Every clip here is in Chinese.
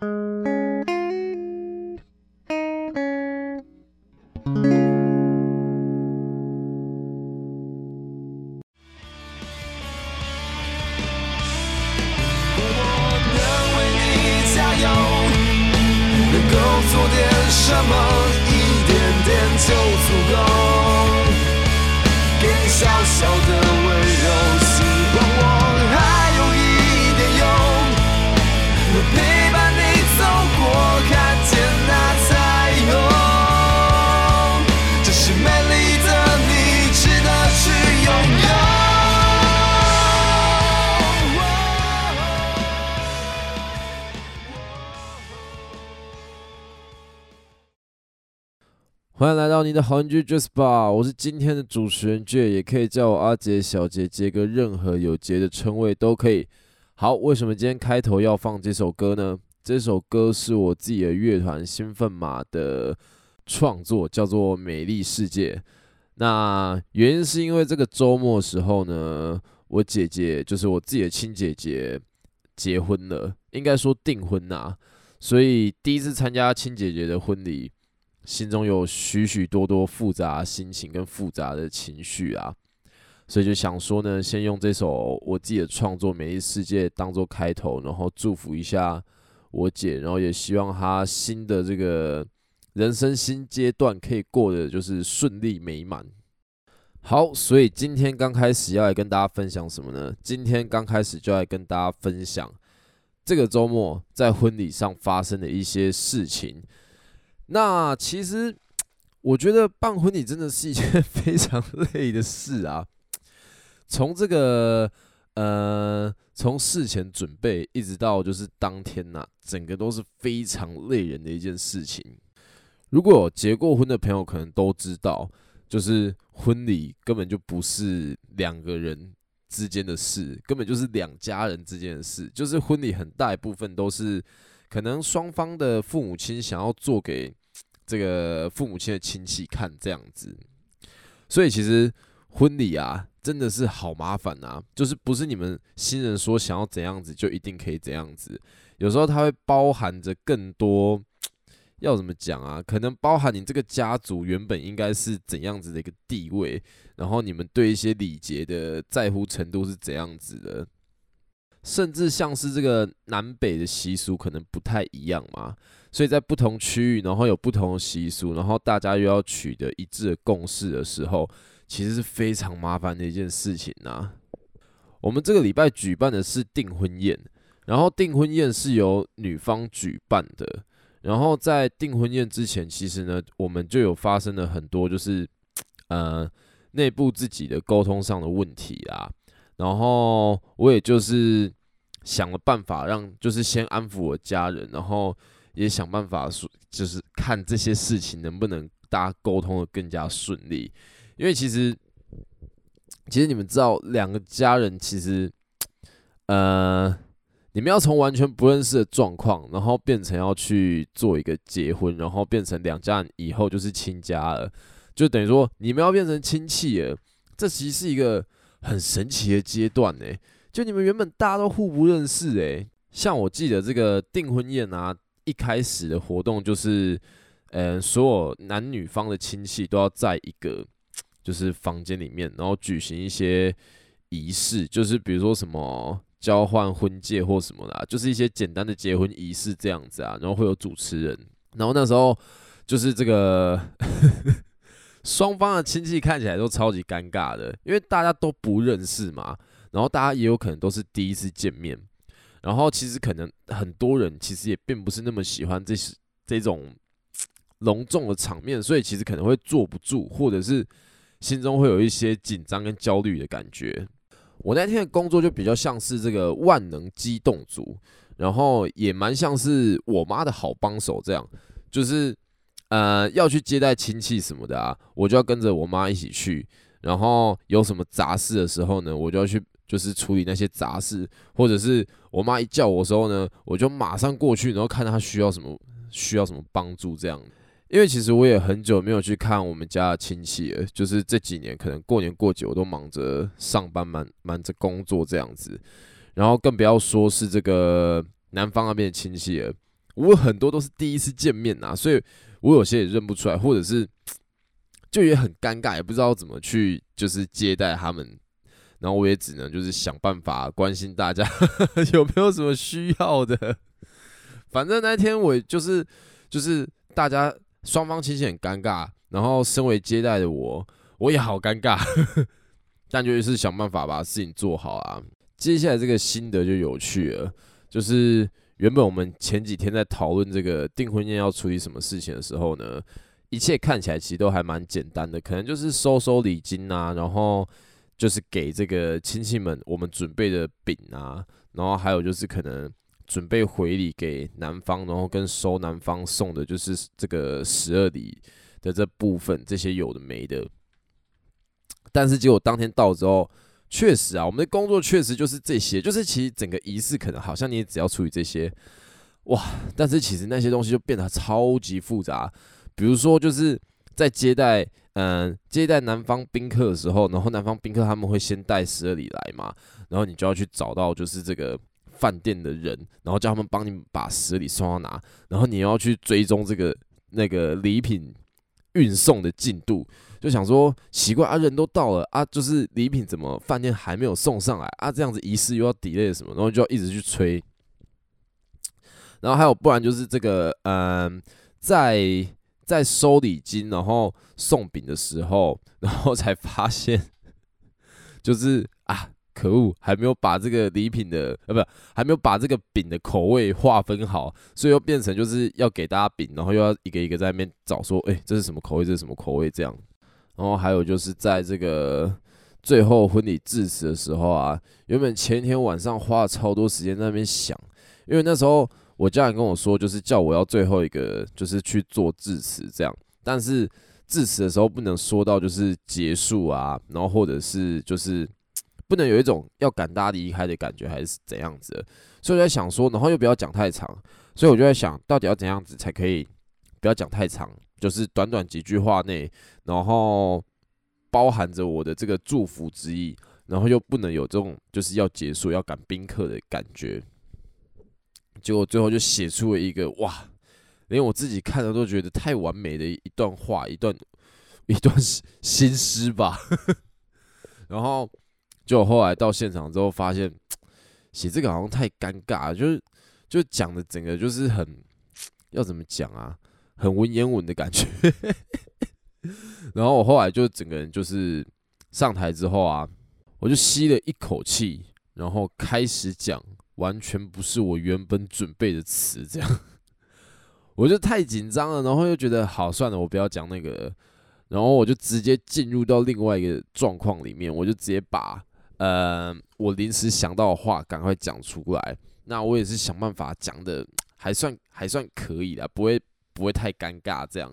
Música 欢迎来到你的好邻居 Jasper，我是今天的主持人 J，也可以叫我阿杰、小杰、杰哥，任何有杰的称谓都可以。好，为什么今天开头要放这首歌呢？这首歌是我自己的乐团兴奋马的创作，叫做《美丽世界》。那原因是因为这个周末时候呢，我姐姐就是我自己的亲姐姐结婚了，应该说订婚呐、所以第一次参加亲姐姐的婚礼。心中有许许多多复杂心情跟复杂的情绪啊，所以就想说呢，先用这首我自己的创作《美丽世界》当做开头，然后祝福一下我姐，然后也希望她新的这个人生新阶段可以过得就是顺利美满。好，所以今天刚开始要来跟大家分享什么呢？今天刚开始就来跟大家分享这个周末在婚礼上发生的一些事情。那其实，我觉得办婚礼真的是一件 非常累的事啊。从这个呃，从事前准备一直到就是当天呐、整个都是非常累人的一件事情。如果结过婚的朋友，可能都知道，就是婚礼根本就不是两个人之间的事，根本就是两家人之间的事。就是婚礼很大一部分都是。可能双方的父母亲想要做给这个父母亲的亲戚看这样子，所以其实婚礼啊真的是好麻烦啊，就是不是你们新人说想要怎样子就一定可以怎样子，有时候它会包含着更多，要怎么讲啊？可能包含你这个家族原本应该是怎样子的一个地位，然后你们对一些礼节的在乎程度是怎样子的。甚至像是这个南北的习俗可能不太一样嘛，所以在不同区域，然后有不同的习俗，然后大家又要取得一致的共识的时候，其实是非常麻烦的一件事情呐。我们这个礼拜举办的是订婚宴，然后订婚宴是由女方举办的，然后在订婚宴之前，其实呢，我们就有发生了很多就是呃内部自己的沟通上的问题啊。然后我也就是想了办法，让就是先安抚我家人，然后也想办法说，就是看这些事情能不能大家沟通的更加顺利。因为其实，其实你们知道，两个家人其实，呃，你们要从完全不认识的状况，然后变成要去做一个结婚，然后变成两家人以后就是亲家了，就等于说你们要变成亲戚了。这其实是一个。很神奇的阶段呢，就你们原本大家都互不认识诶，像我记得这个订婚宴啊，一开始的活动就是，呃，所有男女方的亲戚都要在一个就是房间里面，然后举行一些仪式，就是比如说什么交换婚戒或什么的，就是一些简单的结婚仪式这样子啊，然后会有主持人，然后那时候就是这个。双方的亲戚看起来都超级尴尬的，因为大家都不认识嘛，然后大家也有可能都是第一次见面，然后其实可能很多人其实也并不是那么喜欢这是这种隆重的场面，所以其实可能会坐不住，或者是心中会有一些紧张跟焦虑的感觉。我那天的工作就比较像是这个万能机动组，然后也蛮像是我妈的好帮手这样，就是。呃，要去接待亲戚什么的啊，我就要跟着我妈一起去。然后有什么杂事的时候呢，我就要去，就是处理那些杂事。或者是我妈一叫我的时候呢，我就马上过去，然后看她需要什么，需要什么帮助这样。因为其实我也很久没有去看我们家的亲戚了，就是这几年可能过年过节我都忙着上班，忙忙着工作这样子。然后更不要说是这个南方那边的亲戚了。我很多都是第一次见面呐，所以我有些也认不出来，或者是就也很尴尬，也不知道怎么去就是接待他们，然后我也只能就是想办法关心大家 有没有什么需要的。反正那天我就是就是大家双方亲戚很尴尬，然后身为接待的我，我也好尴尬，但就是想办法把事情做好啊。接下来这个心得就有趣了，就是原本我们前几天在讨论这个订婚宴要处理什么事情的时候呢，一切看起来其实都还蛮简单的，可能就是收收礼金啊，然后就是给这个亲戚们我们准备的饼啊，然后还有就是可能准备回礼给男方，然后跟收男方送的就是这个十二礼的这部分，这些有的没的。但是结果当天到之后。确实啊，我们的工作确实就是这些，就是其实整个仪式可能好像你也只要处理这些，哇！但是其实那些东西就变得超级复杂。比如说，就是在接待，嗯、接待南方宾客的时候，然后南方宾客他们会先带十二礼来嘛，然后你就要去找到就是这个饭店的人，然后叫他们帮你把十二礼送到哪，然后你要去追踪这个那个礼品运送的进度。就想说奇怪啊，人都到了啊，就是礼品怎么饭店还没有送上来啊？这样子仪式又要 delay 什么，然后就要一直去催。然后还有不然就是这个，嗯，在在收礼金然后送饼的时候，然后才发现，就是啊，可恶，还没有把这个礼品的呃，不，还没有把这个饼的口味划分好，所以又变成就是要给大家饼，然后又要一个一个在那边找说，哎，这是什么口味？这是什么口味？这样。然后还有就是在这个最后婚礼致辞的时候啊，原本前一天晚上花了超多时间在那边想，因为那时候我家人跟我说，就是叫我要最后一个就是去做致辞这样，但是致辞的时候不能说到就是结束啊，然后或者是就是不能有一种要赶大家离开的感觉，还是怎样子的，所以我在想说，然后又不要讲太长，所以我就在想到底要怎样子才可以不要讲太长。就是短短几句话内，然后包含着我的这个祝福之意，然后又不能有这种就是要结束要赶宾客的感觉，结果最后就写出了一个哇，连我自己看了都觉得太完美的一段话，一段 一段新诗吧。然后就后来到现场之后，发现写这个好像太尴尬，就是就讲的整个就是很要怎么讲啊？很文言文的感觉，然后我后来就整个人就是上台之后啊，我就吸了一口气，然后开始讲完全不是我原本准备的词，这样。我就太紧张了，然后又觉得好算了，我不要讲那个，然后我就直接进入到另外一个状况里面，我就直接把呃我临时想到的话赶快讲出来，那我也是想办法讲的还算还算可以的，不会。不会太尴尬这样，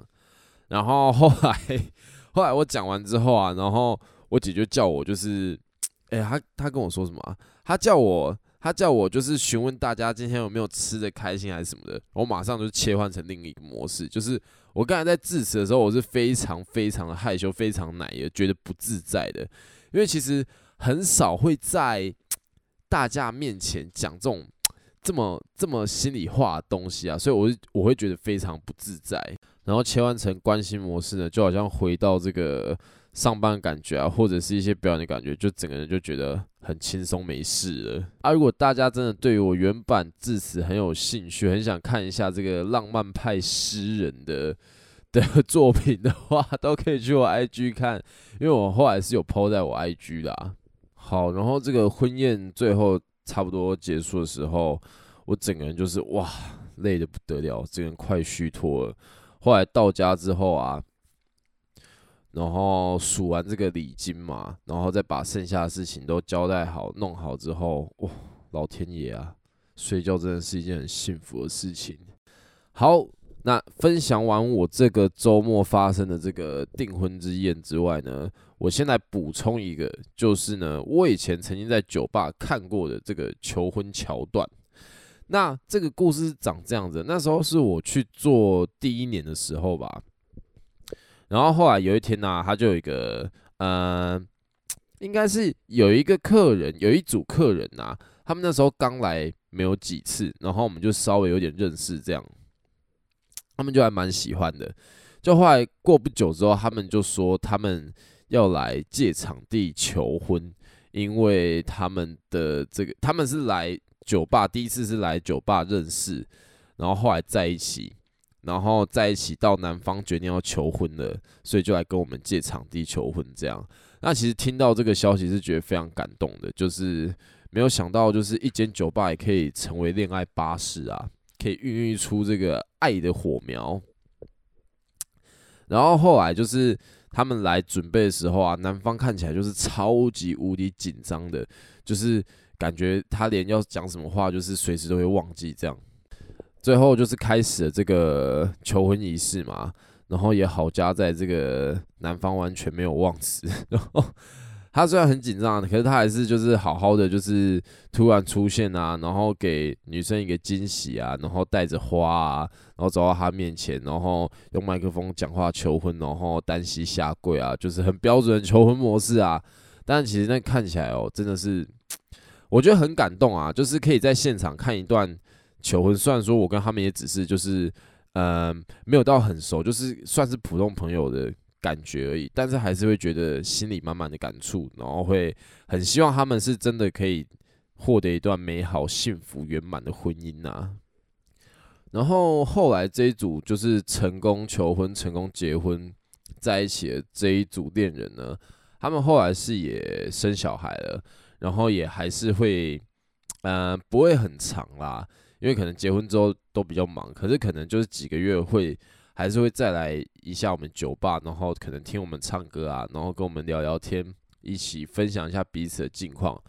然后后来 后来我讲完之后啊，然后我姐就叫我就是，哎、她她跟我说什么？她叫我她叫我就是询问大家今天有没有吃的开心还是什么的。我马上就切换成另一个模式，就是我刚才在致辞的时候，我是非常非常的害羞，非常奶油，觉得不自在的，因为其实很少会在大家面前讲这种。这么这么心里话的东西啊，所以我我会觉得非常不自在。然后切换成关心模式呢，就好像回到这个上班感觉啊，或者是一些表演的感觉，就整个人就觉得很轻松没事了。啊，如果大家真的对于我原版致辞很有兴趣，很想看一下这个浪漫派诗人的的 作品的话，都可以去我 IG 看，因为我后来是有 po 在我 IG 的啊。好，然后这个婚宴最后。差不多结束的时候，我整个人就是哇，累得不得了，整个人快虚脱了。后来到家之后啊，然后数完这个礼金嘛，然后再把剩下的事情都交代好、弄好之后，哇，老天爷啊，睡觉真的是一件很幸福的事情。好，那分享完我这个周末发生的这个订婚之宴之外呢，我先来补充一个，就是呢，我以前曾经在酒吧看过的这个求婚桥段。那这个故事是长这样子，那时候是我去做第一年的时候吧。然后后来有一天呢、他就有一个，呃，应该是有一个客人，有一组客人呐、他们那时候刚来没有几次，然后我们就稍微有点认识，这样，他们就还蛮喜欢的。就后来过不久之后，他们就说他们要来借场地求婚，因为他们的这个他们是来酒吧，第一次是来酒吧认识，然后后来在一起，然后在一起到男方决定要求婚了，所以就来跟我们借场地求婚。这样，那其实听到这个消息是觉得非常感动的，就是没有想到，就是一间酒吧也可以成为恋爱巴士啊，可以孕育出这个爱的火苗。然后后来就是他们来准备的时候啊，男方看起来就是超级无敌紧张的，就是感觉他连要讲什么话，就是随时都会忘记这样。最后就是开始了这个求婚仪式嘛，然后也好加在这个男方完全没有忘词，然后他虽然很紧张，可是他还是就是好好的，就是突然出现啊，然后给女生一个惊喜啊，然后带着花啊，然后走到他面前，然后用麦克风讲话求婚，然后单膝下跪啊，就是很标准的求婚模式啊。但其实那看起来哦，真的是我觉得很感动啊，就是可以在现场看一段。求婚，虽然说我跟他们也只是就是，嗯，没有到很熟，就是算是普通朋友的感觉而已，但是还是会觉得心里满满的感触，然后会很希望他们是真的可以获得一段美好、幸福、圆满的婚姻啊。然后后来这一组就是成功求婚、成功结婚在一起的这一组恋人呢，他们后来是也生小孩了，然后也还是会，呃，不会很长啦。因为可能结婚之后都比较忙，可是可能就是几个月会还是会再来一下我们酒吧，然后可能听我们唱歌啊，然后跟我们聊聊天，一起分享一下彼此的近况。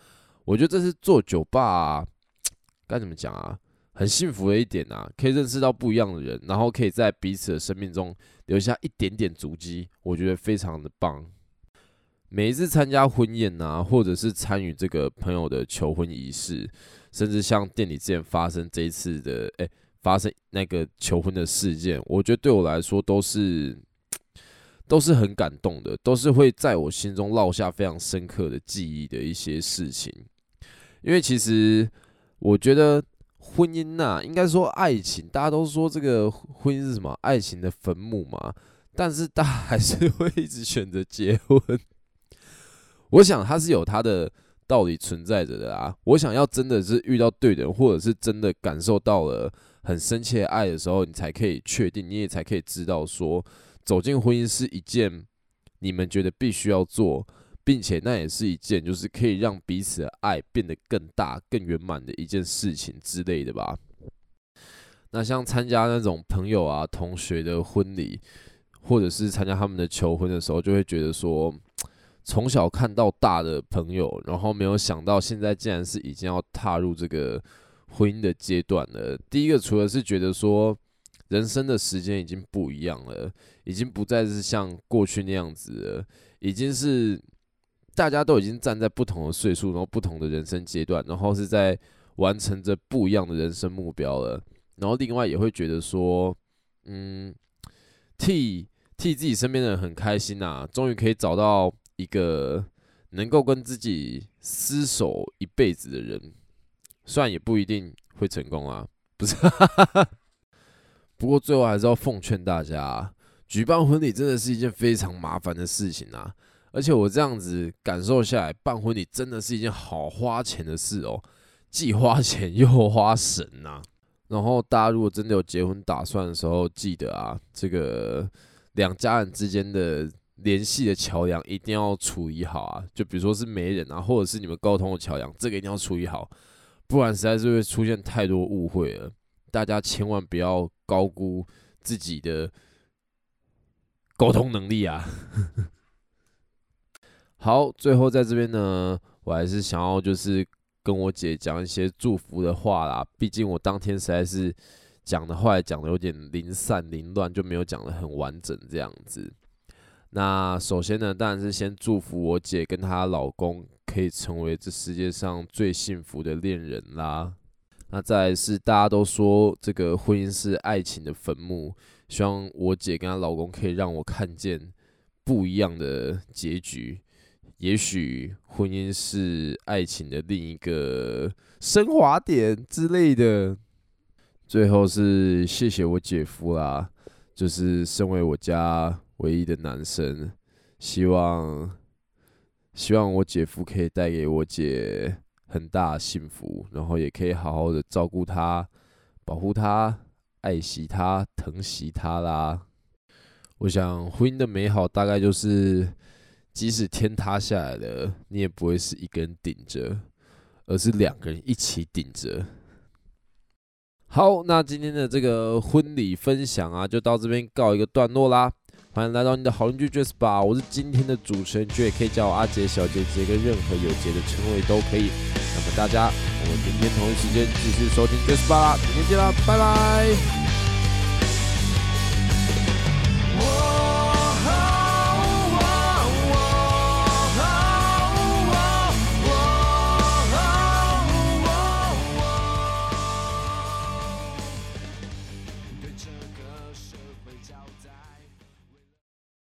我觉得这是做酒吧啊，该怎么讲啊，很幸福的一点啊，可以认识到不一样的人，然后可以在彼此的生命中留下一点点足迹，我觉得非常的棒。每一次参加婚宴啊，或者是参与这个朋友的求婚仪式。甚至像店里之前发生这一次的，诶、发生那个求婚的事件，我觉得对我来说都是 都是很感动的，都是会在我心中烙下非常深刻的记忆的一些事情。因为其实我觉得婚姻呐、啊，应该说爱情，大家都说这个婚姻是什么？爱情的坟墓嘛。但是大家还是会一直选择结婚。我想他是有他的。道理存在着的啊！我想要真的是遇到对的人，或者是真的感受到了很深切的爱的时候，你才可以确定，你也才可以知道说，走进婚姻是一件你们觉得必须要做，并且那也是一件就是可以让彼此的爱变得更大、更圆满的一件事情之类的吧。那像参加那种朋友啊、同学的婚礼，或者是参加他们的求婚的时候，就会觉得说。从小看到大的朋友，然后没有想到现在竟然是已经要踏入这个婚姻的阶段了。第一个，除了是觉得说人生的时间已经不一样了，已经不再是像过去那样子了，已经是大家都已经站在不同的岁数，然后不同的人生阶段，然后是在完成着不一样的人生目标了。然后另外也会觉得说，嗯，替替自己身边的人很开心呐，终于可以找到。一个能够跟自己厮守一辈子的人，虽然也不一定会成功啊，不是？不过最后还是要奉劝大家，举办婚礼真的是一件非常麻烦的事情啊！而且我这样子感受下来，办婚礼真的是一件好花钱的事哦，既花钱又花神呐。然后大家如果真的有结婚打算的时候，记得啊，这个两家人之间的。联系的桥梁一定要处理好啊！就比如说是媒人啊，或者是你们沟通的桥梁，这个一定要处理好，不然实在是会出现太多误会了。大家千万不要高估自己的沟通能力啊！好，最后在这边呢，我还是想要就是跟我姐讲一些祝福的话啦。毕竟我当天实在是讲的话讲的有点零散凌乱，就没有讲的很完整这样子。那首先呢，当然是先祝福我姐跟她老公可以成为这世界上最幸福的恋人啦。那再是大家都说这个婚姻是爱情的坟墓，希望我姐跟她老公可以让我看见不一样的结局。也许婚姻是爱情的另一个升华点之类的。最后是谢谢我姐夫啦，就是身为我家唯一的男生，希望希望我姐夫可以带给我姐很大的幸福，然后也可以好好的照顾她、保护她、爱惜她、疼惜她啦。我想婚姻的美好大概就是，即使天塌下来了，你也不会是一个人顶着，而是两个人一起顶着。好，那今天的这个婚礼分享啊，就到这边告一个段落啦。欢迎来到你的好邻居 Jespa 吧，我是今天的主持人，J，可以叫我阿杰、小杰、杰跟，任何有杰的称谓都可以。那么大家，我们明天同一时间继续收听 Jespa 吧，明天见啦，拜拜。